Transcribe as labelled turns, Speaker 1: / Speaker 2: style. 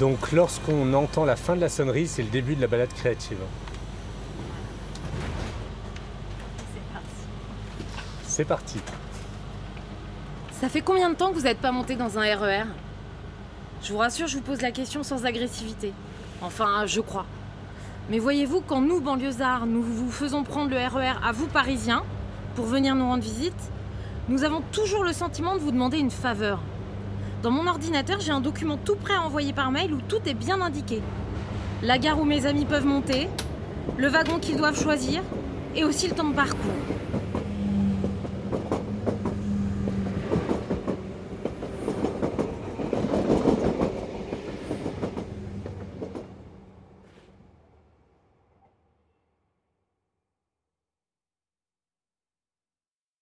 Speaker 1: Donc lorsqu'on entend la fin de la sonnerie, c'est le début de la balade créative. C'est parti.
Speaker 2: Ça fait combien de temps que vous n'êtes pas monté dans un RER Je vous rassure, je vous pose la question sans agressivité. Enfin, je crois. Mais voyez-vous, quand nous, banlieusards, nous vous faisons prendre le RER à vous, Parisiens, pour venir nous rendre visite, nous avons toujours le sentiment de vous demander une faveur. Dans mon ordinateur, j'ai un document tout prêt à envoyer par mail où tout est bien indiqué. La gare où mes amis peuvent monter, le wagon qu'ils doivent choisir, et aussi le temps de parcours.